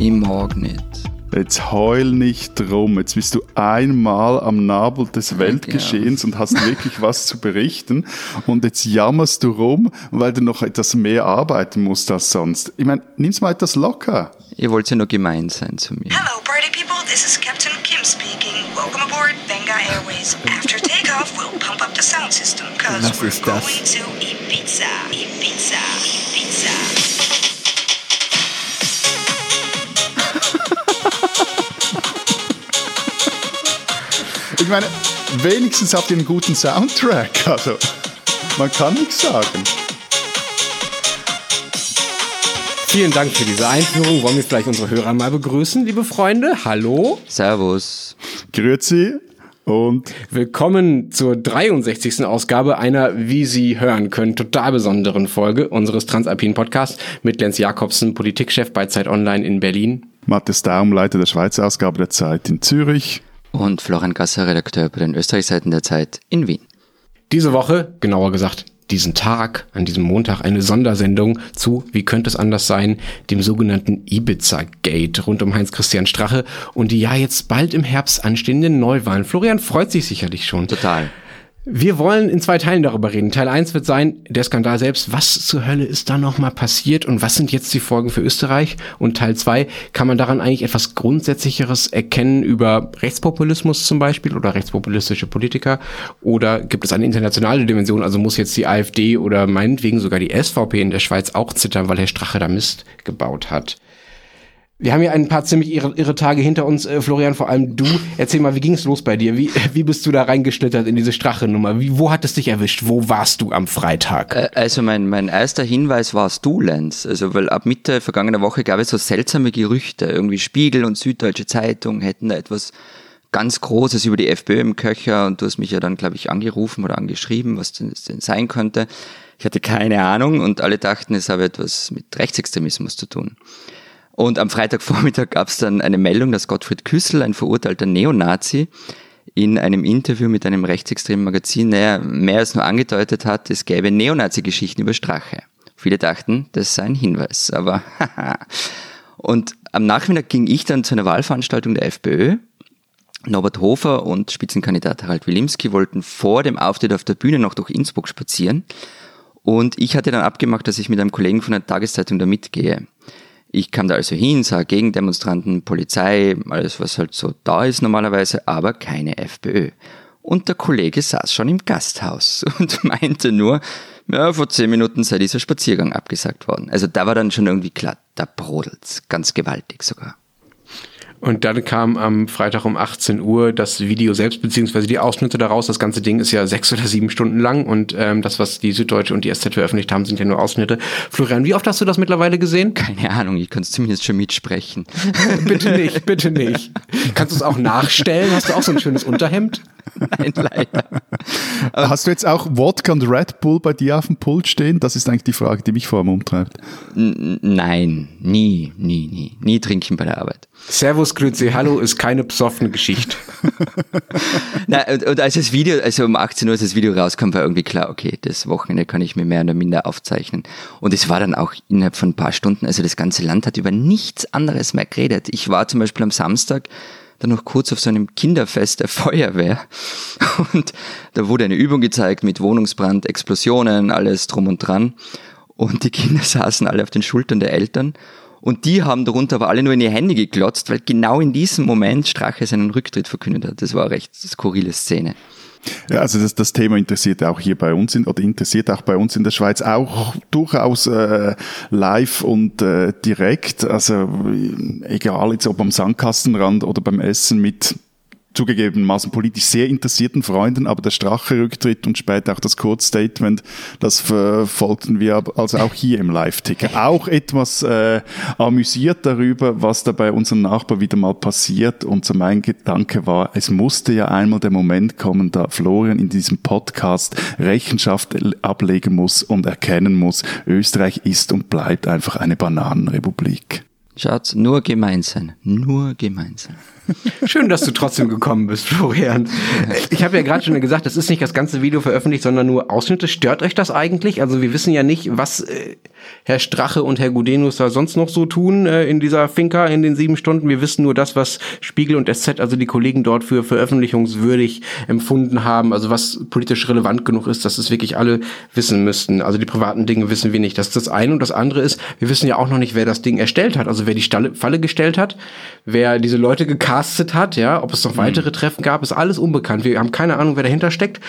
Ich mag nicht. Jetzt heul nicht rum. Jetzt bist du einmal am Nabel des Weltgeschehens ja. und hast wirklich was zu berichten. Und jetzt jammerst du rum, weil du noch etwas mehr arbeiten musst als sonst. Ich meine, nimm's mal etwas locker. Ihr wollt ja nur gemein sein zu mir. Hello, party people. This is Captain Kim speaking. Welcome aboard Benga Airways. After takeoff, we'll pump up the sound system, cause Was we're going to. Ibiza. Ibiza. Ich meine, wenigstens habt ihr einen guten Soundtrack. Also, man kann nichts sagen. Vielen Dank für diese Einführung. Wollen wir vielleicht unsere Hörer mal begrüßen, liebe Freunde? Hallo. Servus. Grüezi und Willkommen zur 63. Ausgabe einer, wie Sie hören können, total besonderen Folge unseres Transalpinen Podcasts mit Lenz Jakobsen, Politikchef bei Zeit Online in Berlin. Matthias Daum, Leiter der Schweizer Ausgabe der Zeit in Zürich. Und Florian Gasser, Redakteur bei den Österreichseiten der Zeit in Wien. Diese Woche, genauer gesagt, diesen Tag, an diesem Montag, eine Sondersendung zu, wie könnte es anders sein, dem sogenannten Ibiza-Gate rund um Heinz-Christian Strache und die ja jetzt bald im Herbst anstehenden Neuwahlen. Florian freut sich sicherlich schon. Total. Wir wollen in zwei Teilen darüber reden. Teil 1 wird sein, der Skandal selbst. Was zur Hölle ist da nochmal passiert und was sind jetzt die Folgen für Österreich? Und Teil 2, kann man daran eigentlich etwas Grundsätzlicheres erkennen über Rechtspopulismus zum Beispiel oder rechtspopulistische Politiker? Oder gibt es eine internationale Dimension? Also muss jetzt die AfD oder meinetwegen sogar die SVP in der Schweiz auch zittern, weil Herr Strache da Mist gebaut hat? Wir haben ja ein paar ziemlich irre, irre Tage hinter uns, äh, Florian, vor allem du. Erzähl mal, wie ging es los bei dir? Wie, wie bist du da reingeschlittert in diese Strache-Nummer? Wie, wo hat es dich erwischt? Wo warst du am Freitag? Äh, Also mein, mein erster Hinweis warst du, Lenz. Also weil ab Mitte vergangener Woche gab es so seltsame Gerüchte. Irgendwie Spiegel und Süddeutsche Zeitung hätten da etwas ganz Großes über die FPÖ im Köcher und du hast mich ja dann, glaube ich, angerufen oder angeschrieben, was denn das denn sein könnte. Ich hatte keine Ahnung und alle dachten, es habe etwas mit Rechtsextremismus zu tun. Und am Freitagvormittag gab es dann eine Meldung, dass Gottfried Küssel, ein verurteilter Neonazi, in einem Interview mit einem rechtsextremen Magazin naja, mehr als nur angedeutet hat, es gäbe Neonazi-Geschichten über Strache. Viele dachten, das sei ein Hinweis, aber haha. Und am Nachmittag ging ich dann zu einer Wahlveranstaltung der FPÖ. Norbert Hofer und Spitzenkandidat Harald Wilimski wollten vor dem Auftritt auf der Bühne noch durch Innsbruck spazieren. Und ich hatte dann abgemacht, dass ich mit einem Kollegen von der Tageszeitung da mitgehe. Ich kam da also hin, sah Gegendemonstranten, Polizei, alles was halt so da ist normalerweise, aber keine FPÖ. Und der Kollege saß schon im Gasthaus und meinte nur, ja, vor zehn Minuten sei dieser Spaziergang abgesagt worden. Also da war dann schon irgendwie klar, da brodelt's, ganz gewaltig sogar. Und dann kam am Freitag um 18 Uhr das Video selbst, beziehungsweise die Ausschnitte daraus. Das ganze Ding ist ja sechs oder sieben Stunden lang und ähm, das, was die Süddeutsche und die SZ veröffentlicht haben, sind ja nur Ausschnitte. Florian, wie oft hast du das mittlerweile gesehen? Keine Ahnung, ich kann es zumindest schon mitsprechen. bitte nicht, bitte nicht. Kannst du es auch nachstellen? Hast du auch so ein schönes Unterhemd? Nein, leider. Hast du jetzt auch Wodka und Red Bull bei dir auf dem Pult stehen? Das ist eigentlich die Frage, die mich vor allem umtreibt. N nein, nie, nie, nie. Nie trinken bei der Arbeit. Servus, Grüezi, hallo ist keine psoffene Geschichte. Und, und als das Video, also um 18 Uhr, als das Video rauskam, war irgendwie klar, okay, das Wochenende kann ich mir mehr oder minder aufzeichnen. Und es war dann auch innerhalb von ein paar Stunden, also das ganze Land hat über nichts anderes mehr geredet. Ich war zum Beispiel am Samstag dann noch kurz auf so einem Kinderfest der Feuerwehr und da wurde eine Übung gezeigt mit Wohnungsbrand, Explosionen, alles drum und dran. Und die Kinder saßen alle auf den Schultern der Eltern und die haben darunter aber alle nur in ihr Handy geklotzt, weil genau in diesem Moment Strache seinen Rücktritt verkündet hat. Das war eine recht skurrile Szene. Ja, also das, das Thema interessiert auch hier bei uns in, oder interessiert auch bei uns in der Schweiz auch durchaus äh, live und äh, direkt. Also egal jetzt ob am Sandkastenrand oder beim Essen mit zugegebenermaßen politisch sehr interessierten Freunden, aber der Strache-Rücktritt und später auch das Kurzstatement, das verfolgten wir also auch hier im Live-Ticker. Auch etwas äh, amüsiert darüber, was da bei unserem Nachbar wieder mal passiert. Und so mein Gedanke war, es musste ja einmal der Moment kommen, da Florian in diesem Podcast Rechenschaft ablegen muss und erkennen muss, Österreich ist und bleibt einfach eine Bananenrepublik. Schatz, nur gemein sein. Nur gemein sein. Schön, dass du trotzdem gekommen bist, Florian. Ich habe ja gerade schon gesagt, das ist nicht das ganze Video veröffentlicht, sondern nur Ausschnitte. Stört euch das eigentlich? Also wir wissen ja nicht, was, äh, Herr Strache und Herr Gudenus da sonst noch so tun äh, in dieser Finca in den sieben Stunden. Wir wissen nur das, was Spiegel und SZ, also die Kollegen dort für veröffentlichungswürdig empfunden haben, also was politisch relevant genug ist, dass es wirklich alle wissen müssten. Also die privaten Dinge wissen wir nicht. Das ist das eine. Und das andere ist, wir wissen ja auch noch nicht, wer das Ding erstellt hat. Also wer die Stalle, Falle gestellt hat, wer diese Leute gecastet hat, ja, ob es noch weitere Treffen gab, ist alles unbekannt. Wir haben keine Ahnung, wer dahinter steckt.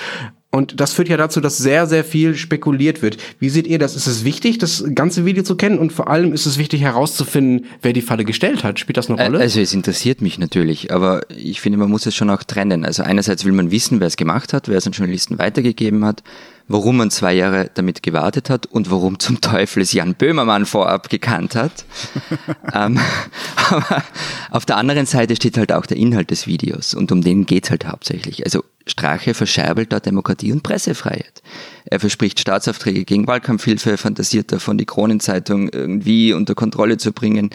Und das führt ja dazu, dass sehr, sehr viel spekuliert wird. Wie seht ihr das? Ist es wichtig, das ganze Video zu kennen? Und vor allem ist es wichtig herauszufinden, wer die Falle gestellt hat. Spielt das eine Rolle? Also es interessiert mich natürlich, aber ich finde, man muss es schon auch trennen. Also einerseits will man wissen, wer es gemacht hat, wer es an Journalisten weitergegeben hat, warum man zwei Jahre damit gewartet hat und warum zum Teufel es Jan Böhmermann vorab gekannt hat. ähm, aber auf der anderen Seite steht halt auch der Inhalt des Videos und um den geht's halt hauptsächlich. Also Strache verscherbelt da Demokratie und Pressefreiheit. Er verspricht Staatsaufträge gegen Wahlkampfhilfe, fantasiert davon, die Kronenzeitung irgendwie unter Kontrolle zu bringen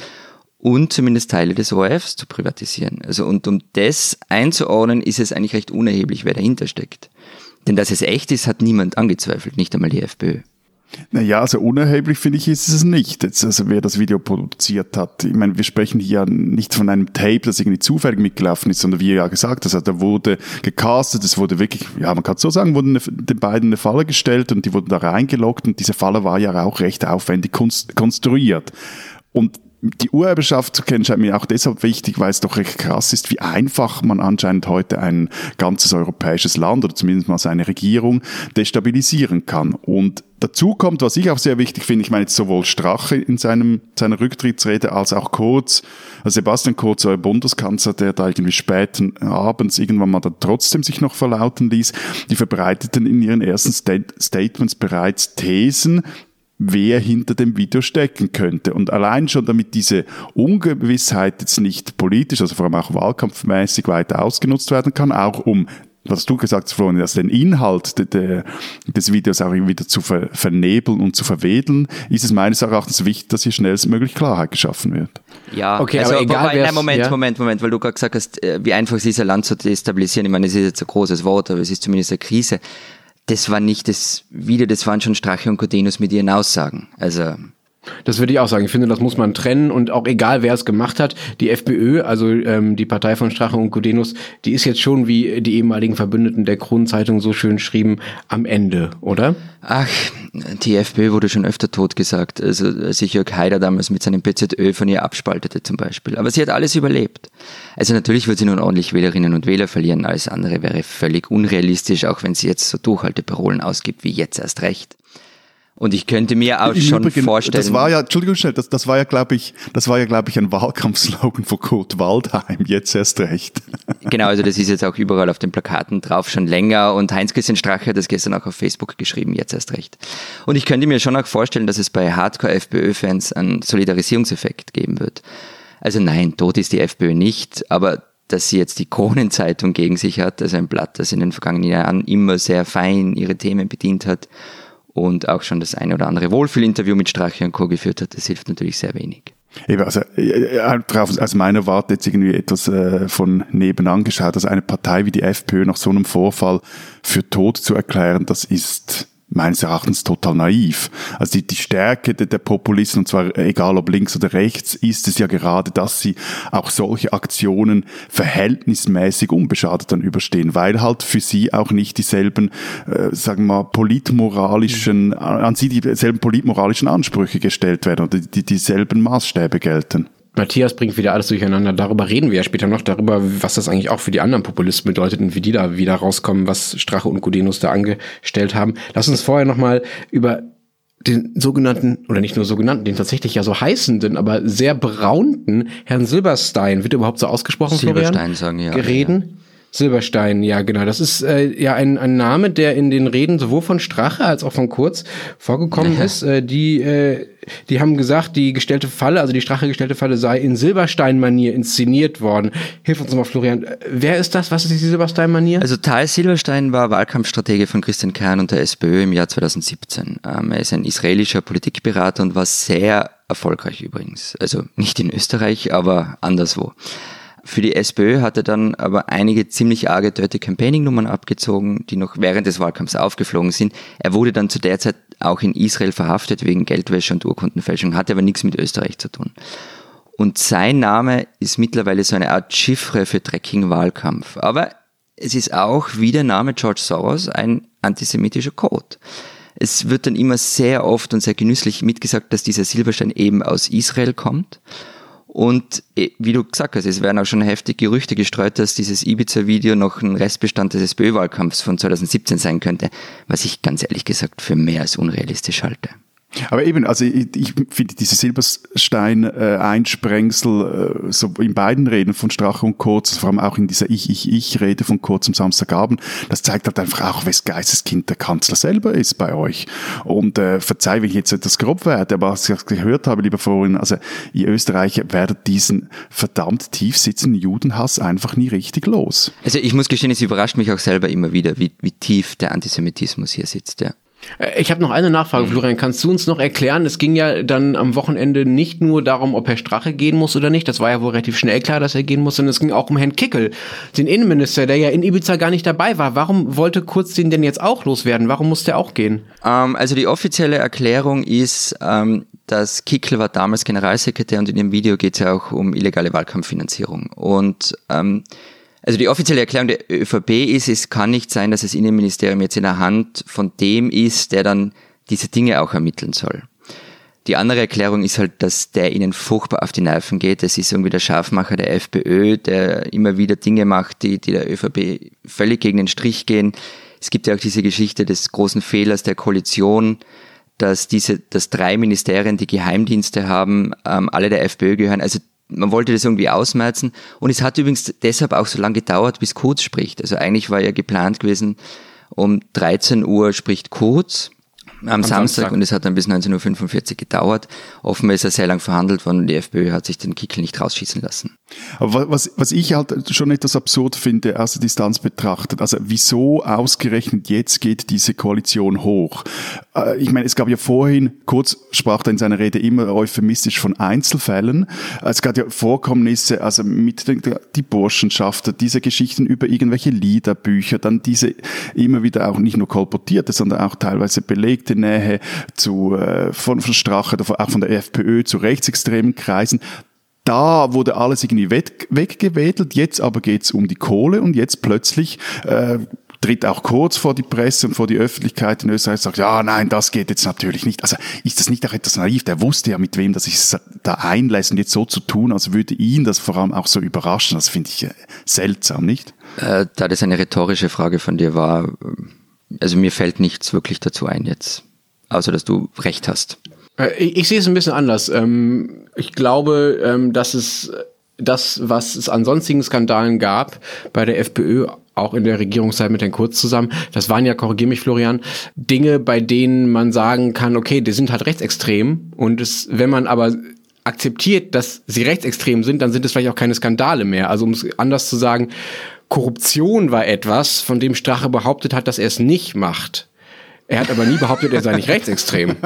und zumindest Teile des ORFs zu privatisieren. Also und um das einzuordnen, ist es eigentlich recht unerheblich, wer dahinter steckt. Denn dass es echt ist, hat niemand angezweifelt, nicht einmal die FPÖ. Naja, also unerheblich finde ich ist es nicht. Jetzt, also wer das Video produziert hat. Ich meine, wir sprechen hier nicht von einem Tape, das irgendwie zufällig mitgelaufen ist, sondern wie ihr ja gesagt habt, also da wurde gecastet, es wurde wirklich, ja, man kann so sagen, wurden den beiden eine Falle gestellt und die wurden da reingeloggt und diese Falle war ja auch recht aufwendig konstruiert. Und die Urheberschaft zu kennen scheint mir auch deshalb wichtig, weil es doch recht krass ist, wie einfach man anscheinend heute ein ganzes europäisches Land oder zumindest mal seine Regierung destabilisieren kann. Und dazu kommt, was ich auch sehr wichtig finde, ich meine jetzt sowohl Strache in seinem, seiner Rücktrittsrede als auch Kurz, Sebastian Kurz, euer Bundeskanzler, der da irgendwie späten abends irgendwann mal dann trotzdem sich noch verlauten ließ, die verbreiteten in ihren ersten Stat Statements bereits Thesen, wer hinter dem Video stecken könnte. Und allein schon damit diese Ungewissheit jetzt nicht politisch, also vor allem auch wahlkampfmäßig weiter ausgenutzt werden kann, auch um was du gesagt hast, Florian, dass den Inhalt de, de, des Videos auch wieder zu ver, vernebeln und zu verwedeln, ist es meines Erachtens wichtig, dass hier schnellstmöglich Klarheit geschaffen wird. Ja, okay, also, aber egal, wobei, nein, Moment, ja? Moment, Moment, weil du gerade gesagt hast, äh, wie einfach es ist, ein Land zu destabilisieren. Ich meine, es ist jetzt ein großes Wort, aber es ist zumindest eine Krise das war nicht das Video, das waren schon Strache und Codenus mit ihren Aussagen. Also das würde ich auch sagen. Ich finde, das muss man trennen und auch egal, wer es gemacht hat. Die FPÖ, also ähm, die Partei von Strache und Gudenus, die ist jetzt schon, wie die ehemaligen Verbündeten der Kronenzeitung so schön schrieben, am Ende, oder? Ach, die FPÖ wurde schon öfter tot gesagt. Also als sich Jörg Haider damals mit seinem PZÖ von ihr abspaltete zum Beispiel. Aber sie hat alles überlebt. Also natürlich wird sie nun ordentlich Wählerinnen und Wähler verlieren. Alles andere wäre völlig unrealistisch, auch wenn sie jetzt so Durchhalteparolen ausgibt wie jetzt erst recht. Und ich könnte mir auch Im schon Übrigen, vorstellen. Das war ja, Entschuldigung schnell, das, das war ja, glaube ich, das war ja, glaube ich, ein Wahlkampfslogan von Kurt Waldheim. Jetzt erst recht. Genau, also das ist jetzt auch überall auf den Plakaten drauf schon länger. Und Heinz-Christian Strache hat das gestern auch auf Facebook geschrieben. Jetzt erst recht. Und ich könnte mir schon auch vorstellen, dass es bei Hardcore-FPÖ-Fans einen Solidarisierungseffekt geben wird. Also nein, tot ist die FPÖ nicht, aber dass sie jetzt die Kronenzeitung gegen sich hat, also ein Blatt, das in den vergangenen Jahren immer sehr fein ihre Themen bedient hat und auch schon das eine oder andere Wohlfühlinterview mit Strache und Co. geführt hat, das hilft natürlich sehr wenig. Eben, also äh, äh, aus meiner Warte jetzt irgendwie etwas äh, von nebenan geschaut, also eine Partei wie die FPÖ nach so einem Vorfall für tot zu erklären, das ist meines Erachtens total naiv. Also die, die Stärke der, der Populisten, und zwar egal ob links oder rechts, ist es ja gerade, dass sie auch solche Aktionen verhältnismäßig unbeschadet dann überstehen, weil halt für sie auch nicht dieselben, äh, sagen wir mal, politmoralischen, an sie dieselben politmoralischen Ansprüche gestellt werden oder die, dieselben Maßstäbe gelten. Matthias bringt wieder alles durcheinander. Darüber reden wir ja später noch, darüber, was das eigentlich auch für die anderen Populisten bedeutet und wie die da wieder rauskommen, was Strache und Gudenus da angestellt haben. Lass uns vorher nochmal über den sogenannten, oder nicht nur sogenannten, den tatsächlich ja so heißenden, aber sehr braunten Herrn Silberstein, wird überhaupt so ausgesprochen, Silberstein Florian? sagen, ja. Gereden. Ja. Silberstein, ja genau. Das ist äh, ja ein, ein Name, der in den Reden sowohl von Strache als auch von Kurz vorgekommen ist. Äh, die, äh, die haben gesagt, die gestellte Falle, also die Strache gestellte Falle sei in Silberstein-Manier inszeniert worden. Hilf uns mal, Florian. Wer ist das? Was ist die Silberstein-Manier? Also Tal Silberstein war Wahlkampfstratege von Christian Kern und der SPÖ im Jahr 2017. Ähm, er ist ein israelischer Politikberater und war sehr erfolgreich übrigens. Also nicht in Österreich, aber anderswo. Für die SPÖ hat er dann aber einige ziemlich arge Dirty Campaigning-Nummern abgezogen, die noch während des Wahlkampfs aufgeflogen sind. Er wurde dann zu der Zeit auch in Israel verhaftet wegen Geldwäsche und Urkundenfälschung, hatte aber nichts mit Österreich zu tun. Und sein Name ist mittlerweile so eine Art Chiffre für dreckigen Wahlkampf. Aber es ist auch wie der Name George Soros ein antisemitischer Code. Es wird dann immer sehr oft und sehr genüsslich mitgesagt, dass dieser Silberstein eben aus Israel kommt. Und eh, wie du gesagt hast, es werden auch schon heftig Gerüchte gestreut, dass dieses Ibiza-Video noch ein Restbestand des SPÖ-Wahlkampfs von 2017 sein könnte, was ich ganz ehrlich gesagt für mehr als unrealistisch halte. Aber eben, also ich, ich finde diese Silberstein-Einsprengsel äh, so in beiden Reden von Strache und Kurz, vor allem auch in dieser Ich-Ich-Ich-Rede von Kurz am Samstagabend, das zeigt halt einfach auch, wes Geisteskind der Kanzler selber ist bei euch. Und äh, verzeih, wenn ich jetzt etwas grob werde, aber was ich gehört habe, lieber Freundin, also ihr Österreicher werdet diesen verdammt tief sitzenden Judenhass einfach nie richtig los. Also ich muss gestehen, es überrascht mich auch selber immer wieder, wie, wie tief der Antisemitismus hier sitzt, ja. Äh, ich habe noch eine Nachfrage, mhm. Florian. Kannst du uns noch erklären? Es ging ja dann am Wochenende nicht nur darum, ob Herr Strache gehen muss oder nicht. Das war ja wohl relativ schnell klar, dass er gehen muss. Sondern es ging auch um Herrn Kickel, den Innenminister, der ja in Ibiza gar nicht dabei war. Warum wollte Kurz den denn jetzt auch loswerden? Warum musste er auch gehen? Ähm, also die offizielle Erklärung ist, ähm, dass Kickel war damals Generalsekretär und in dem Video geht es ja auch um illegale Wahlkampffinanzierung. Und ähm, also die offizielle Erklärung der ÖVP ist, es kann nicht sein, dass das Innenministerium jetzt in der Hand von dem ist, der dann diese Dinge auch ermitteln soll. Die andere Erklärung ist halt, dass der ihnen furchtbar auf die Nerven geht. Das ist irgendwie der Scharfmacher der FPÖ, der immer wieder Dinge macht, die, die der ÖVP völlig gegen den Strich gehen. Es gibt ja auch diese Geschichte des großen Fehlers der Koalition, dass diese, dass drei Ministerien, die Geheimdienste haben, ähm, alle der FPÖ gehören. Also man wollte das irgendwie ausmerzen. Und es hat übrigens deshalb auch so lange gedauert, bis Kurz spricht. Also eigentlich war ja geplant gewesen, um 13 Uhr spricht Kurz am, am Samstag, Samstag, und es hat dann bis 19.45 Uhr gedauert. Offenbar ist er sehr lang verhandelt worden und die FPÖ hat sich den Kickel nicht rausschießen lassen. Aber was, was ich halt schon etwas absurd finde, aus der Distanz betrachtet, also wieso ausgerechnet jetzt geht diese Koalition hoch? Äh, ich meine, es gab ja vorhin, kurz sprach er in seiner Rede immer euphemistisch von Einzelfällen. Es gab ja Vorkommnisse, also mit den, die Burschenschaft, diese Geschichten über irgendwelche Liederbücher, dann diese immer wieder auch nicht nur kolportierte, sondern auch teilweise belegte Nähe zu, äh, von, von Strache, auch von der FPÖ zu rechtsextremen Kreisen da wurde alles irgendwie weg, weggewedelt, jetzt aber geht's um die Kohle und jetzt plötzlich äh, tritt auch kurz vor die Presse und vor die Öffentlichkeit in Österreich und sagt, ja, nein, das geht jetzt natürlich nicht. Also ist das nicht auch etwas naiv? Der wusste ja, mit wem das sich da einlässt und jetzt so zu tun, als würde ihn das vor allem auch so überraschen. Das finde ich äh, seltsam, nicht? Äh, da das eine rhetorische Frage von dir war, also mir fällt nichts wirklich dazu ein jetzt, außer dass du recht hast. Äh, ich, ich sehe es ein bisschen anders. Ähm, ich glaube, ähm, dass es das, was es an sonstigen Skandalen gab bei der FPÖ, auch in der Regierungszeit mit Herrn Kurz zusammen, das waren ja, korrigier mich Florian, Dinge, bei denen man sagen kann, okay, die sind halt rechtsextrem und es, wenn man aber akzeptiert, dass sie rechtsextrem sind, dann sind es vielleicht auch keine Skandale mehr. Also um es anders zu sagen, Korruption war etwas, von dem Strache behauptet hat, dass er es nicht macht. Er hat aber nie behauptet, er sei nicht rechtsextrem.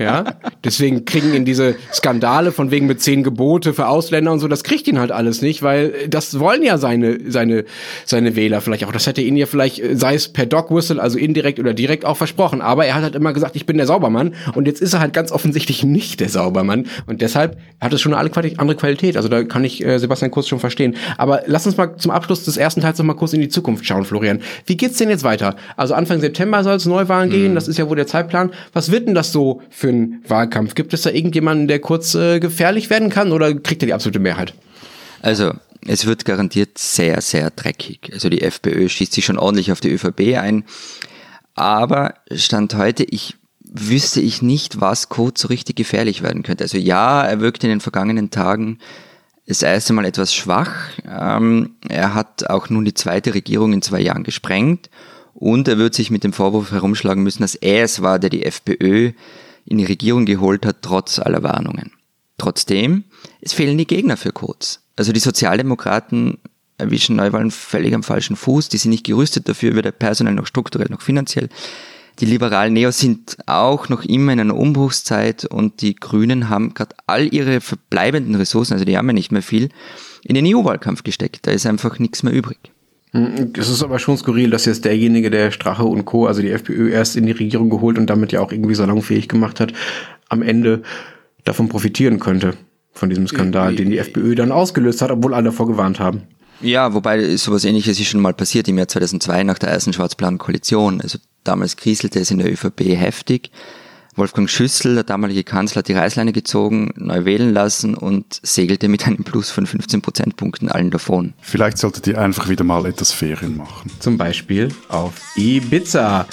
Ja, deswegen kriegen ihn diese Skandale von wegen mit zehn Gebote für Ausländer und so, das kriegt ihn halt alles nicht, weil das wollen ja seine, seine, seine Wähler vielleicht auch. Das hätte ihn ja vielleicht, sei es per Dog Whistle, also indirekt oder direkt auch versprochen. Aber er hat halt immer gesagt, ich bin der Saubermann und jetzt ist er halt ganz offensichtlich nicht der Saubermann und deshalb hat es schon eine andere Qualität. Also da kann ich äh, Sebastian Kurz schon verstehen. Aber lass uns mal zum Abschluss des ersten Teils noch mal kurz in die Zukunft schauen, Florian. Wie geht's denn jetzt weiter? Also Anfang September soll es neu Neuwahlen gehen. Mhm. Das ist ja wohl der Zeitplan. Was wird denn das so für ein Wahlkampf? Gibt es da irgendjemanden, der kurz äh, gefährlich werden kann oder kriegt er die absolute Mehrheit? Also, es wird garantiert sehr, sehr dreckig. Also die FPÖ schießt sich schon ordentlich auf die ÖVP ein. Aber Stand heute, ich wüsste ich nicht, was Kurz so richtig gefährlich werden könnte. Also ja, er wirkt in den vergangenen Tagen das erste Mal etwas schwach. Ähm, er hat auch nun die zweite Regierung in zwei Jahren gesprengt und er wird sich mit dem Vorwurf herumschlagen müssen, dass er es war, der die FPÖ in die Regierung geholt hat, trotz aller Warnungen. Trotzdem, es fehlen die Gegner für Kurz. Also die Sozialdemokraten erwischen Neuwahlen völlig am falschen Fuß. Die sind nicht gerüstet dafür, weder personell noch strukturell noch finanziell. Die liberalen Neos sind auch noch immer in einer Umbruchszeit und die Grünen haben gerade all ihre verbleibenden Ressourcen, also die haben ja nicht mehr viel, in den EU-Wahlkampf gesteckt. Da ist einfach nichts mehr übrig. Hm, es ist aber schon skurril, dass jetzt derjenige, der Strache und Co., also die FPÖ, erst in die Regierung geholt und damit ja auch irgendwie salonfähig gemacht hat, am Ende davon profitieren könnte, von diesem Skandal, den die FPÖ dann ausgelöst hat, obwohl alle davor gewarnt haben. Ja, wobei sowas ähnliches ist schon mal passiert im Jahr 2002 nach der ersten Schwarz-Blank-Koalition. Also damals kriselte es in der ÖVP heftig. Wolfgang Schüssel, der damalige Kanzler, hat die Reißleine gezogen, neu wählen lassen und segelte mit einem Plus von 15 Prozentpunkten allen davon. Vielleicht solltet ihr einfach wieder mal etwas Ferien machen. Zum Beispiel auf Ibiza.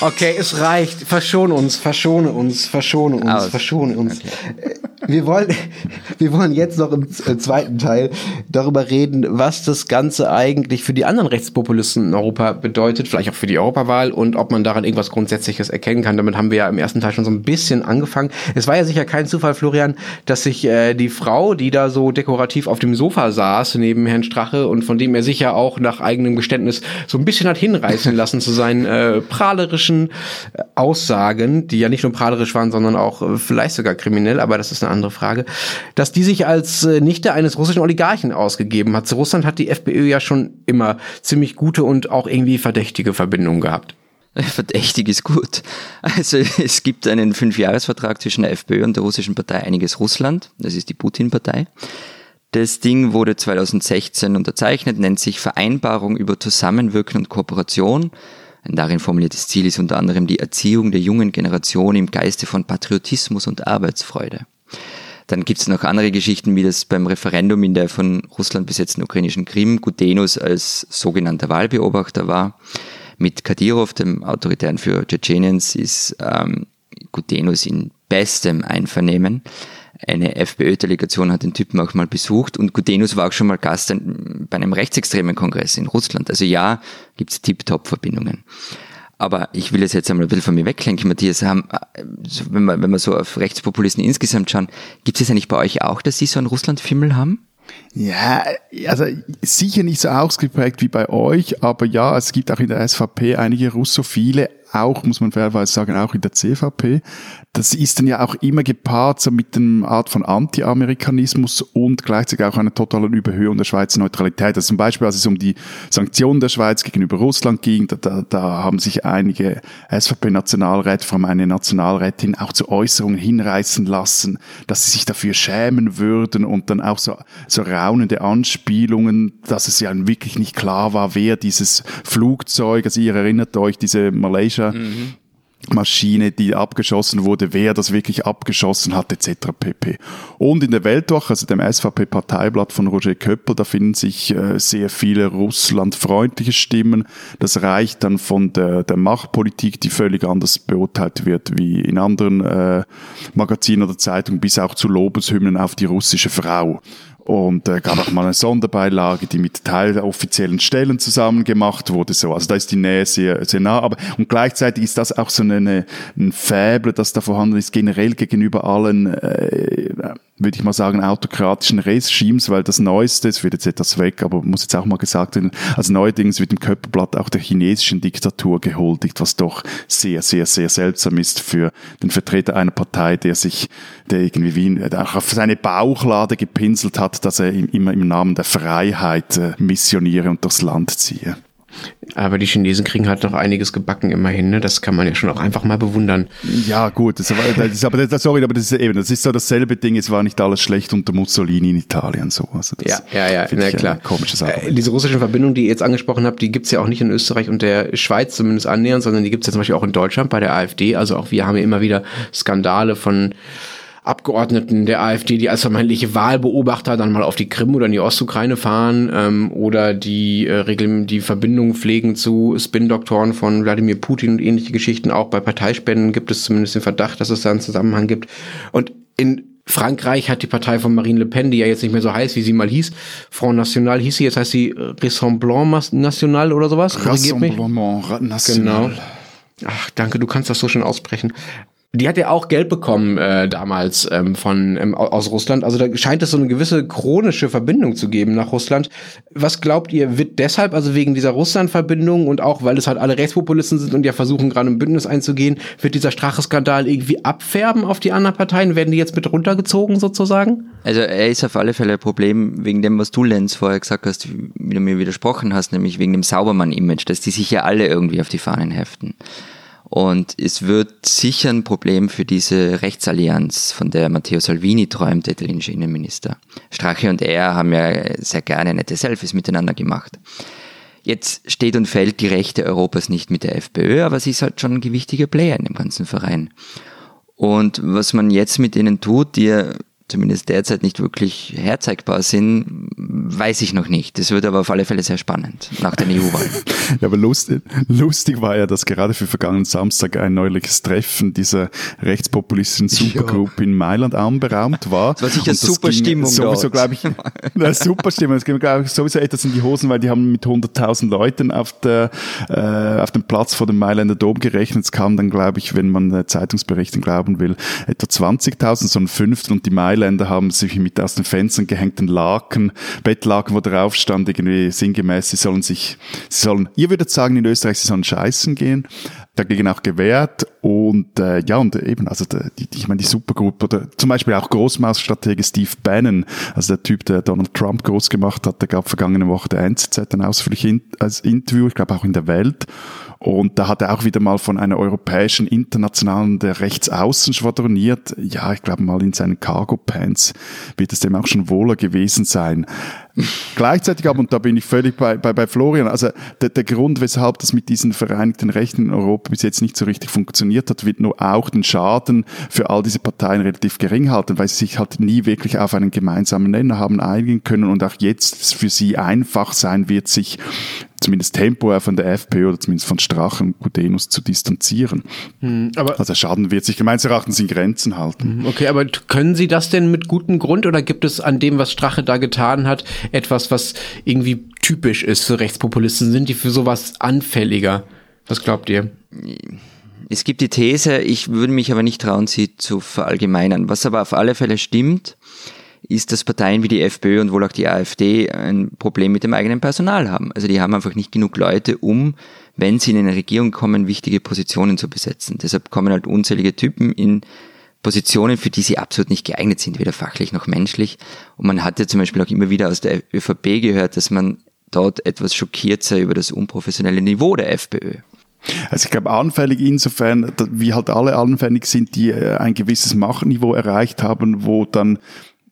Okay, es reicht. Verschone uns, verschone uns, verschone uns, Aus. verschone uns. Okay. Wir wollen, wir wollen jetzt noch im äh, zweiten Teil darüber reden, was das Ganze eigentlich für die anderen Rechtspopulisten in Europa bedeutet, vielleicht auch für die Europawahl und ob man daran irgendwas Grundsätzliches erkennen kann. Damit haben wir ja im ersten Teil schon so ein bisschen angefangen. Es war ja sicher kein Zufall, Florian, dass sich äh, die Frau, die da so dekorativ auf dem Sofa saß, neben Herrn Strache und von dem er sicher auch nach eigenem Geständnis so ein bisschen hat hinreißen lassen zu seinen äh, prahlerischen äh, Aussagen, die ja nicht nur prahlerisch waren, sondern auch äh, vielleicht sogar kriminell, aber das ist eine andere Frage, dass die sich als äh, Nichte eines russischen Oligarchen ausgegeben hat. Zu Russland hat die FPÖ ja schon immer ziemlich gute und auch irgendwie verdächtige Verbindungen gehabt. Verdächtig ist gut. Also es gibt einen Fünfjahresvertrag zwischen der FPÖ und der russischen Partei Einiges Russland. Das ist die Putin-Partei. Das Ding wurde 2016 unterzeichnet, nennt sich Vereinbarung über Zusammenwirken und Kooperation. Ein darin formuliertes Ziel ist unter anderem die Erziehung der jungen Generation im Geiste von Patriotismus und Arbeitsfreude. Dann gibt es noch andere Geschichten, wie das beim Referendum in der von Russland besetzten ukrainischen Krim Gudenus als sogenannter Wahlbeobachter war. Mit Kadyrov, dem autoritären Führer Tschetscheniens, ist ähm, Gudenus in bestem Einvernehmen eine FPÖ-Delegation hat den Typen auch mal besucht und Gudenus war auch schon mal Gast bei einem rechtsextremen Kongress in Russland. Also ja, gibt's Tip-Top-Verbindungen. Aber ich will es jetzt einmal ein bisschen von mir weglenken, Matthias. Haben, wenn, wir, wenn wir so auf Rechtspopulisten insgesamt schauen, gibt es eigentlich bei euch auch, dass Sie so einen Russland-Fimmel haben? Ja, also sicher nicht so ausgeprägt wie bei euch, aber ja, es gibt auch in der SVP einige Russophile, auch, muss man fairerweise sagen, auch in der CVP. Das ist dann ja auch immer gepaart so mit einer Art von Anti-Amerikanismus und gleichzeitig auch einer totalen Überhöhung der Schweizer Neutralität. Also zum Beispiel, als es um die Sanktionen der Schweiz gegenüber Russland ging, da, da, da haben sich einige SVP-Nationalräte, vor allem eine Nationalrätin, auch zu Äußerungen hinreißen lassen, dass sie sich dafür schämen würden und dann auch so, so raunende Anspielungen, dass es ja wirklich nicht klar war, wer dieses Flugzeug, also ihr erinnert euch, diese Malaysia Malaysia. Mhm. Maschine, die abgeschossen wurde, wer das wirklich abgeschossen hat, etc. pp. Und in der Weltwoche, also dem SVP-Parteiblatt von Roger Köppel, da finden sich äh, sehr viele russlandfreundliche Stimmen. Das reicht dann von der, der Machtpolitik, die völlig anders beurteilt wird wie in anderen äh, Magazinen oder Zeitungen, bis auch zu Lobeshymnen auf die russische Frau. Und äh, gab auch mal eine Sonderbeilage, die mit teiloffiziellen Stellen zusammen gemacht wurde. So, also da ist die Nähe sehr, sehr nah. Aber und gleichzeitig ist das auch so eine, eine ein Faible, das da vorhanden ist, generell gegenüber allen äh, würde ich mal sagen, autokratischen Regimes, weil das Neueste, es wird jetzt etwas weg, aber muss jetzt auch mal gesagt werden, als neuerdings wird im Köpperblatt auch der chinesischen Diktatur gehuldigt, was doch sehr, sehr, sehr seltsam ist für den Vertreter einer Partei, der sich, der irgendwie wie, auch auf seine Bauchlade gepinselt hat, dass er immer im Namen der Freiheit äh, missioniere und durchs Land ziehe. Aber die Chinesen kriegen halt noch einiges gebacken immerhin, ne? Das kann man ja schon auch einfach mal bewundern. Ja, gut, das, das ist aber das, sorry, aber das ist eben, das ist so dasselbe Ding, es war nicht alles schlecht unter Mussolini in Italien so. Also ja, ja, ja, na klar. Komisches äh, diese russischen Verbindungen, die ihr jetzt angesprochen habt, die gibt's ja auch nicht in Österreich und der Schweiz zumindest annähernd, sondern die gibt's ja zum Beispiel auch in Deutschland bei der AfD. Also auch wir haben ja immer wieder Skandale von Abgeordneten der AfD, die als vermeintliche Wahlbeobachter dann mal auf die Krim oder in die Ostukraine fahren ähm, oder die äh, regeln die Verbindung pflegen zu Spin-Doktoren von Wladimir Putin und ähnliche Geschichten. Auch bei Parteispenden gibt es zumindest den Verdacht, dass es da einen Zusammenhang gibt. Und in Frankreich hat die Partei von Marine Le Pen, die ja jetzt nicht mehr so heißt, wie sie mal hieß, Front National hieß sie, jetzt heißt sie Rassemblement National oder sowas. Rassemblement National. Genau. Ach, danke, du kannst das so schön aussprechen Die hat ja auch Geld bekommen äh, damals ähm, von ähm, aus Russland. Also da scheint es so eine gewisse chronische Verbindung zu geben nach Russland. Was glaubt ihr, wird deshalb, also wegen dieser Russland-Verbindung und auch weil es halt alle Rechtspopulisten sind und ja versuchen gerade ein Bündnis einzugehen, wird dieser Strache-Skandal irgendwie abfärben auf die anderen Parteien? Werden die jetzt mit runtergezogen sozusagen? Also er ist auf alle Fälle ein Problem wegen dem, was du, Lenz, vorher gesagt hast, wie du mir widersprochen hast, nämlich wegen dem Saubermann-Image, dass die sich ja alle irgendwie auf die Fahnen heften. Und es wird sicher ein Problem für diese Rechtsallianz, von der Matteo Salvini träumt, der italienische Innenminister. Strache und er haben ja sehr gerne nette Selfies miteinander gemacht. Jetzt steht und fällt die Rechte Europas nicht mit der FPÖ, aber sie ist halt schon ein gewichtiger Player in dem ganzen Verein. Und was man jetzt mit ihnen tut, die zumindest derzeit nicht wirklich herzeigbar sind, weiß ich noch nicht. Das wird aber auf alle Fälle sehr spannend nach den EU-Wahlen. ja, aber lustig, lustig war ja, dass gerade für vergangenen Samstag ein neuliches Treffen dieser rechtspopulistischen Supergroup in Mailand anberaumt war. Das war sicher das super Stimmung Sowieso, glaube ich, eine super Stimmung. Es ging, glaube ich, sowieso etwas in die Hosen, weil die haben mit 100.000 Leuten auf, der, äh, auf dem Platz vor dem Mailänder Dom gerechnet. Es kamen dann, glaube ich, wenn man Zeitungsberichten glauben will, etwa 20.000, so ein Fünftel und die Mailänder Mailänder haben sich mit aus den Fenstern gehängten Laken, Bettlaken, wo drauf stand, irgendwie sinngemäß, sie sollen sich, sie sollen, ihr würdet sagen in Österreich, sie sollen scheißen gehen, dagegen auch gewehrt und äh, ja und eben also die, die, ich meine die Supergruppe oder zum Beispiel auch Großmausstratege Steve Bannon also der Typ der Donald Trump groß gemacht hat der gab vergangene Woche der NZZ ein ausführliches Interview ich glaube auch in der Welt und da hat er auch wieder mal von einer europäischen Internationalen der Rechtsaußen schwadroniert. Ja, ich glaube mal in seinen Cargo Pants wird es dem auch schon wohler gewesen sein. Gleichzeitig aber, und da bin ich völlig bei, bei, bei Florian, also der, der Grund, weshalb das mit diesen Vereinigten Rechten in Europa bis jetzt nicht so richtig funktioniert hat, wird nur auch den Schaden für all diese Parteien relativ gering halten, weil sie sich halt nie wirklich auf einen gemeinsamen Nenner haben einigen können und auch jetzt für sie einfach sein wird, sich zumindest temporär von der FPÖ oder zumindest von Strache und Gudenus zu distanzieren. Hm, aber also Schaden wird sich gemeins Erachtens in Grenzen halten. Hm, okay, aber können Sie das denn mit gutem Grund oder gibt es an dem, was Strache da getan hat, etwas, was irgendwie typisch ist für Rechtspopulisten? Sind die für sowas anfälliger? Was glaubt ihr? Es gibt die These, ich würde mich aber nicht trauen, sie zu verallgemeinern. Was aber auf alle Fälle stimmt, ist, dass Parteien wie die FPÖ und wohl auch die AfD ein Problem mit dem eigenen Personal haben. Also die haben einfach nicht genug Leute, um, wenn sie in eine Regierung kommen, wichtige Positionen zu besetzen. Deshalb kommen halt unzählige Typen in Positionen, für die sie absolut nicht geeignet sind, weder fachlich noch menschlich. Und man hatte zum Beispiel auch immer wieder aus der ÖVP gehört, dass man dort etwas schockiert sei über das unprofessionelle Niveau der FPÖ. Also ich glaube anfällig insofern, wie halt alle anfällig sind, die äh, ein gewisses Machtniveau erreicht haben, wo dann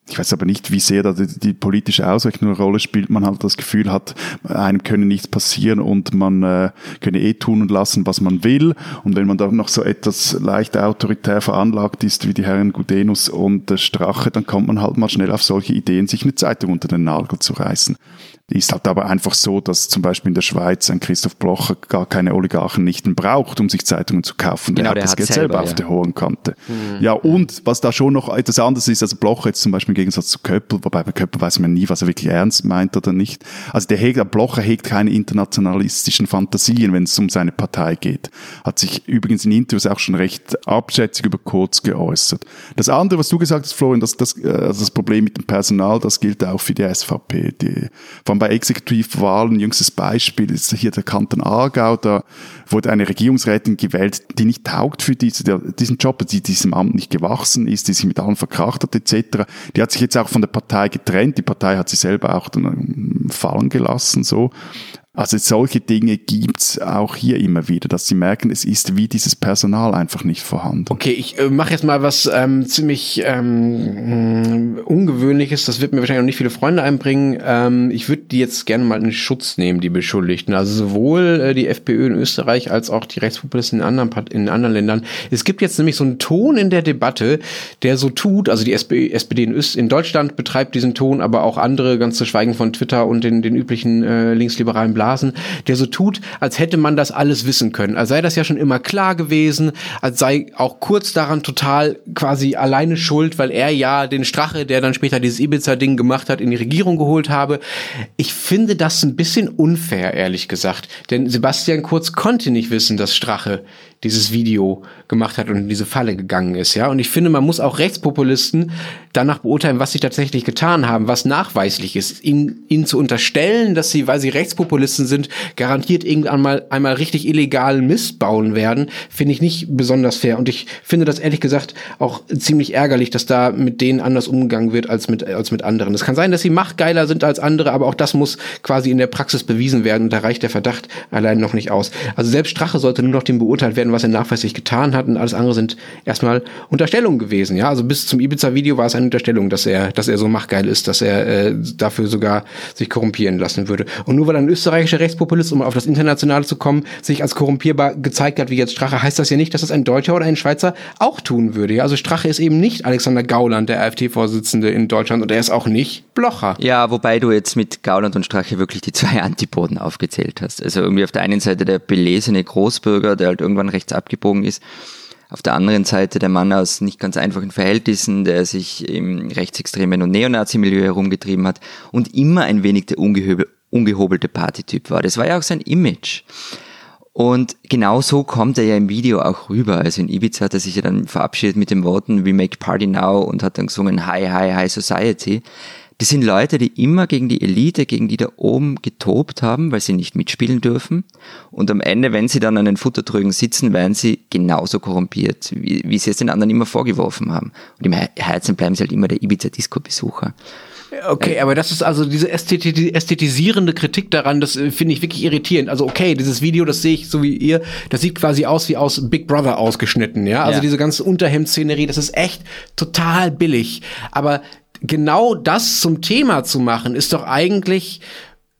ich weiß aber nicht, wie sehr da die, die politische Ausrichtung eine Rolle spielt. Man halt das Gefühl hat, einem könne nichts passieren und man äh, könne eh tun und lassen, was man will. Und wenn man dann noch so etwas leicht autoritär veranlagt ist, wie die Herren Gudenus und äh, Strache, dann kommt man halt mal schnell auf solche Ideen, sich eine Zeitung unter den Nagel zu reißen. Ist halt aber einfach so, dass zum Beispiel in der Schweiz ein Christoph Blocher gar keine Oligarchennichten braucht, um sich Zeitungen zu kaufen. Genau, der hat das Geld selber, selber auf ja. der hohen Kante. Mhm. Ja, und was da schon noch etwas anderes ist, also Blocher jetzt zum Beispiel Gegensatz zu Köppel, wobei bei Köppel weiß man nie, was er wirklich ernst meint oder nicht. Also der hegt, der Blocher hegt keine internationalistischen Fantasien, wenn es um seine Partei geht. Hat sich übrigens in Interviews auch schon recht abschätzig über Kurz geäußert. Das andere, was du gesagt hast, Florian, das, das, also das Problem mit dem Personal, das gilt auch für die SVP. Die, vor allem bei Exekutivwahlen, jüngstes Beispiel ist hier der Kanton Aargau, da wurde eine Regierungsrätin gewählt, die nicht taugt für diese, diesen Job, die diesem Amt nicht gewachsen ist, die sich mit allen verkracht hat etc. Die hat sich jetzt auch von der Partei getrennt. Die Partei hat sie selber auch dann ähm, fallen gelassen, so. Also solche Dinge gibt's auch hier immer wieder, dass sie merken, es ist wie dieses Personal einfach nicht vorhanden. Okay, ich äh, mache jetzt mal was ähm, ziemlich ähm, mh, Ungewöhnliches. Das wird mir wahrscheinlich auch nicht viele Freunde einbringen. Ähm, ich würde die jetzt gerne mal in Schutz nehmen, die Beschuldigten. Also sowohl äh, die FPÖ in Österreich als auch die Rechtspopulisten in anderen, in anderen Ländern. Es gibt jetzt nämlich so einen Ton in der Debatte, der so tut, also die SPD, SPD in, Öst in Deutschland betreibt diesen Ton, aber auch andere, ganz zu schweigen von Twitter und den, den üblichen äh, linksliberalen Blasen Blasen, der so tut, als hätte man das alles wissen können. Als sei das ja schon immer klar gewesen, als sei auch kurz daran total quasi alleine schuld, weil er ja den Strache, der dann später dieses Ibiza-Ding gemacht hat, in die Regierung geholt habe. Ich finde das ein bisschen unfair, ehrlich gesagt. Denn Sebastian Kurz konnte nicht wissen, dass Strache dieses Video gemacht hat und in diese Falle gegangen ist, ja. Und ich finde, man muss auch Rechtspopulisten danach beurteilen, was sie tatsächlich getan haben, was nachweislich ist. Ihnen, ihnen zu unterstellen, dass sie, weil sie Rechtspopulisten sind, garantiert irgendwann mal einmal richtig illegalen Mist bauen werden, finde ich nicht besonders fair. Und ich finde das ehrlich gesagt auch ziemlich ärgerlich, dass da mit denen anders umgegangen wird als mit, als mit anderen. Es kann sein, dass sie machtgeiler sind als andere, aber auch das muss quasi in der Praxis bewiesen werden. Und da reicht der Verdacht allein noch nicht aus. Also selbst Strache sollte nur noch dem beurteilt werden, was er nachweislich getan hat und alles andere sind erstmal Unterstellungen gewesen. Ja, also bis zum Ibiza-Video war es eine Unterstellung, dass er, dass er so machtgeil ist, dass er äh, dafür sogar sich korrumpieren lassen würde. Und nur weil ein österreichischer Rechtspopulist, um auf das Internationale zu kommen, sich als korrumpierbar gezeigt hat, wie jetzt Strache, heißt das ja nicht, dass das ein Deutscher oder ein Schweizer auch tun würde. Also Strache ist eben nicht Alexander Gauland, der AfD-Vorsitzende in Deutschland, und er ist auch nicht Blocher. Ja, wobei du jetzt mit Gauland und Strache wirklich die zwei Antipoden aufgezählt hast. Also irgendwie auf der einen Seite der belesene Großbürger, der halt irgendwann rechts abgebogen ist. Auf der anderen Seite der Mann aus nicht ganz einfachen Verhältnissen, der sich im rechtsextremen und Neonazi-Milieu herumgetrieben hat und immer ein wenig der ungehobelte Partytyp war. Das war ja auch sein Image. Und genau so kommt er ja im Video auch rüber. Also in Ibiza hat er sich ja dann verabschiedet mit den Worten We make party now und hat dann gesungen Hi, hi, hi society. Das sind Leute, die immer gegen die Elite, gegen die da oben getobt haben, weil sie nicht mitspielen dürfen. Und am Ende, wenn sie dann an den Futtertrögen sitzen, werden sie genauso korrumpiert, wie, wie sie es den anderen immer vorgeworfen haben. Und im Herzen bleiben sie halt immer der Ibiza-Disco-Besucher. Okay, aber das ist also diese ästhetisierende Kritik daran, das äh, finde ich wirklich irritierend. Also okay, dieses Video, das sehe ich so wie ihr, das sieht quasi aus wie aus Big Brother ausgeschnitten, ja? Also ja. diese ganze Unterhemdszenerie, das ist echt total billig. Aber genau das zum Thema zu machen, ist doch eigentlich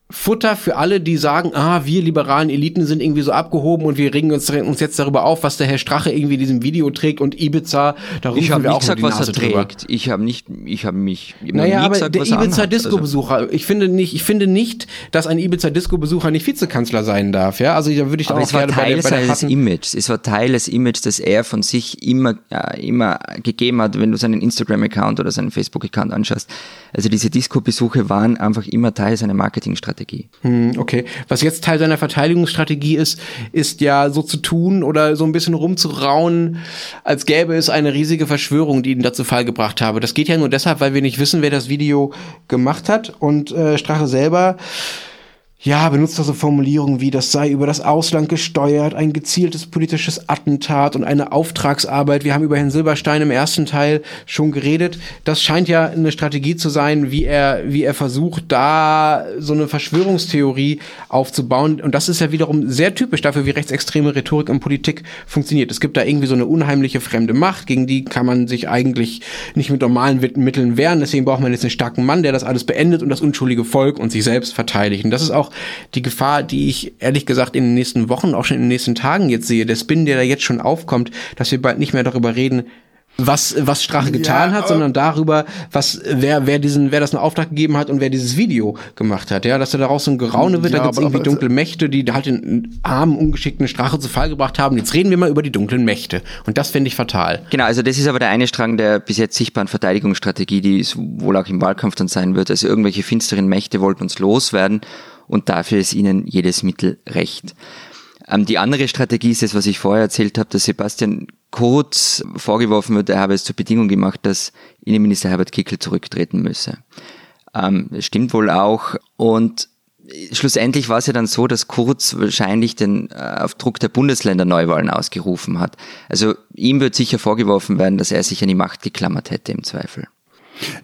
Futter für alle, die sagen, ah, wir liberalen Eliten sind irgendwie so abgehoben und wir regen uns, uns jetzt darüber auf, was der Herr Strache irgendwie in diesem Video trägt und Ibiza, da rufen ich wir nicht auch gesagt, was er drüber. trägt. Ich habe nicht, ich habe mich naja, aber gesagt, der Ibiza Disco Besucher, also. ich finde nicht, ich finde nicht, dass ein Ibiza Disco Besucher nicht Vizekanzler sein darf, ja? Also da würde ich aber auch es war Teil seines Images. Es war Teil des Images, das er von sich immer äh, immer gegeben hat, wenn du seinen Instagram Account oder seinen Facebook Account anschaust. Also diese Disco Besuche waren einfach immer Teil seiner Marketingstrategie. Verteidigungsstrategie. Hm, okay. Was jetzt Teil seiner Verteidigungsstrategie ist, ist ja so zu tun oder so ein bisschen rumzurauen, als gäbe es eine riesige Verschwörung, die ihn dazu Fall gebracht habe. Das geht ja nur deshalb, weil wir nicht wissen, wer das Video gemacht hat und äh, Strache selber ja, benutzt also Formulierungen wie, das sei über das Ausland gesteuert, ein gezieltes politisches Attentat und eine Auftragsarbeit. Wir haben über Herrn Silberstein im ersten Teil schon geredet. Das scheint ja eine Strategie zu sein, wie er, wie er versucht, da so eine Verschwörungstheorie aufzubauen. Und das ist ja wiederum sehr typisch dafür, wie rechtsextreme Rhetorik in Politik funktioniert. Es gibt da irgendwie so eine unheimliche fremde Macht, gegen die kann man sich eigentlich nicht mit normalen Mitteln wehren. Deswegen braucht man jetzt einen starken Mann, der das alles beendet und das unschuldige Volk und sich selbst verteidigt. Und das ist auch auch die Gefahr, die ich ehrlich gesagt in den nächsten Wochen, auch schon in den nächsten Tagen jetzt sehe, der Spin, der da jetzt schon aufkommt, dass wir bald nicht mehr darüber reden, was was Strache getan ja, hat, sondern darüber, was wer wer diesen wer das einen Auftrag gegeben hat und wer dieses Video gemacht hat, ja, dass da daraus so ein Geraune wird, ja, da gibt's irgendwie dunkle Mächte, die halt den armen ungeschickten Strache zu Fall gebracht haben. Jetzt reden wir mal über die dunklen Mächte und das finde ich fatal. Genau, also das ist aber der eine Strang der bis jetzt sichtbaren Verteidigungsstrategie, die es wohl auch im Wahlkampf dann sein wird. Also irgendwelche finsteren Mächte wollten uns loswerden und dafür ist ihnen jedes Mittel recht. Ähm, die andere Strategie ist das, was ich vorher erzählt habe, dass Sebastian Kurz vorgeworfen wird, er habe es zur Bedingung gemacht, dass Innenminister Herbert Kickel zurücktreten müsse. Ähm, das stimmt wohl auch. Und schlussendlich war es ja dann so, dass Kurz wahrscheinlich den äh, auf Druck der Bundesländer Neuwahlen ausgerufen hat. Also ihm wird sicher vorgeworfen werden, dass er sich an die Macht geklammert hätte im Zweifel.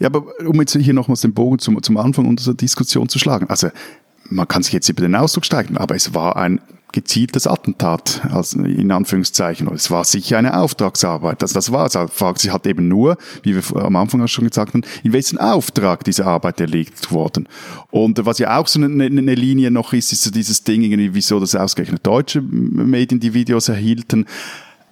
Ja, aber um jetzt hier nochmals den Bogen zum, zum Anfang unserer Diskussion zu schlagen. Also man kann sich jetzt über den Ausdruck streiten, aber es war ein gezieltes Attentat, also in Anführungszeichen. Es war sicher eine Auftragsarbeit. Also das war es. Also fragt sich halt eben nur, wie wir am Anfang auch schon gesagt haben, in welchen Auftrag diese Arbeit erlegt worden. Und was ja auch so eine, eine Linie noch ist, ist so dieses Ding irgendwie, wieso das ausgerechnet deutsche Medien die Videos erhielten.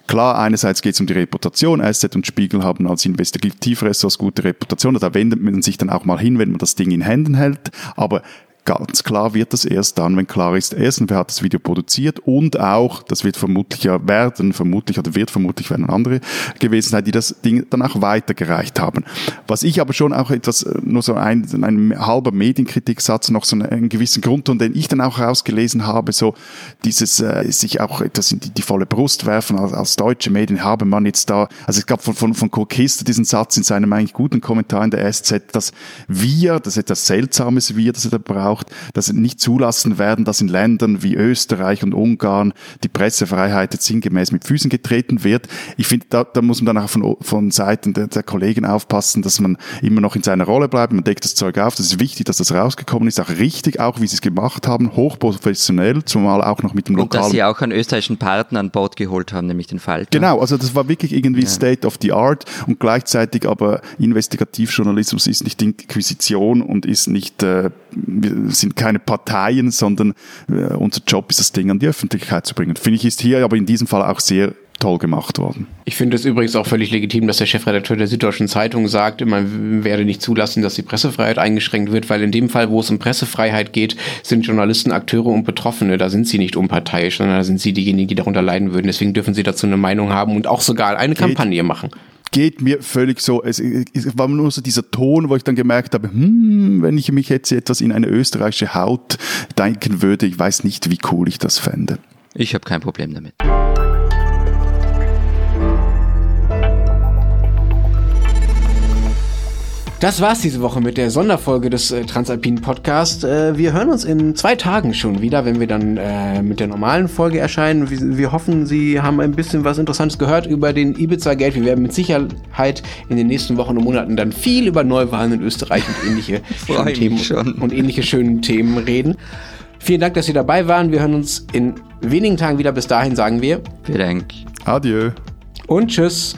Klar, einerseits geht es um die Reputation. SZ und Spiegel haben als Investigativressorts gute Reputation. Da wendet man sich dann auch mal hin, wenn man das Ding in Händen hält. Aber Ganz klar wird das erst dann, wenn klar ist, erstens, wer hat das Video produziert und auch, das wird vermutlich ja werden, vermutlich oder wird vermutlich werden andere gewesen sein, die das Ding dann auch weitergereicht haben. Was ich aber schon auch etwas, äh, nur so ein, ein halber Medienkritik-Satz, noch so einen, gewissen Grundton, den ich dann auch rausgelesen habe, so dieses äh, sich auch etwas in die, die volle Brust werfen als, als deutsche Medien, habe man jetzt da, also es gab von, von, von Kurt Kister diesen Satz in seinem eigentlich guten Kommentar in der SZ, dass wir, das ist etwas Seltsames Wir, das er da braucht, braucht, dass sie nicht zulassen werden, dass in Ländern wie Österreich und Ungarn die Pressefreiheit jetzt sinngemäß mit Füßen getreten wird. Ich finde, da, da muss man dann auch von, von Seiten der, der Kollegen aufpassen, dass man immer noch in seiner Rolle bleibt, man deckt das Zeug auf. Das ist wichtig, dass das rausgekommen ist, auch richtig, auch wie sie es gemacht haben, hochprofessionell, zumal auch noch mit dem lokalen... Und dass sie auch einen österreichischen Partner an Bord geholt haben, nämlich den Falter. Genau, also das war wirklich irgendwie ja. State of the Art und gleichzeitig aber Investigativjournalismus ist nicht Inquisition und ist nicht äh, sind keine Parteien, sondern äh, unser Job ist, das Ding an die Öffentlichkeit zu bringen. Finde ich, ist hier aber in diesem Fall auch sehr toll gemacht worden. Ich finde es übrigens auch völlig legitim, dass der Chefredakteur der Süddeutschen Zeitung sagt, man werde nicht zulassen, dass die Pressefreiheit eingeschränkt wird, weil in dem Fall, wo es um Pressefreiheit geht, sind Journalisten Akteure und Betroffene. Da sind sie nicht unparteiisch, sondern da sind sie diejenigen, die darunter leiden würden. Deswegen dürfen sie dazu eine Meinung haben und auch sogar eine Kampagne machen geht mir völlig so, es, war nur so dieser Ton, wo ich dann gemerkt habe, hm, wenn ich mich jetzt etwas in eine österreichische Haut denken würde, ich weiß nicht, wie cool ich das fände. Ich habe kein Problem damit. Das war's diese Woche mit der Sonderfolge des äh, Transalpinen Podcast. Äh, wir hören uns in zwei Tagen schon wieder, wenn wir dann äh, mit der normalen Folge erscheinen. Wir, wir, hoffen, Sie haben ein bisschen was Interessantes gehört über den Ibiza-Geld. Wir werden mit Sicherheit in den nächsten Wochen und Monaten dann viel über Neuwahlen in Österreich und ähnliche Themen schon. und ähnliche schönen Themen reden. Vielen Dank, dass Sie dabei waren. Wir hören uns in wenigen Tagen wieder. Bis dahin sagen wir. Vielen Dank. Adieu. Und tschüss.